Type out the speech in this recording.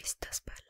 Estas palabras.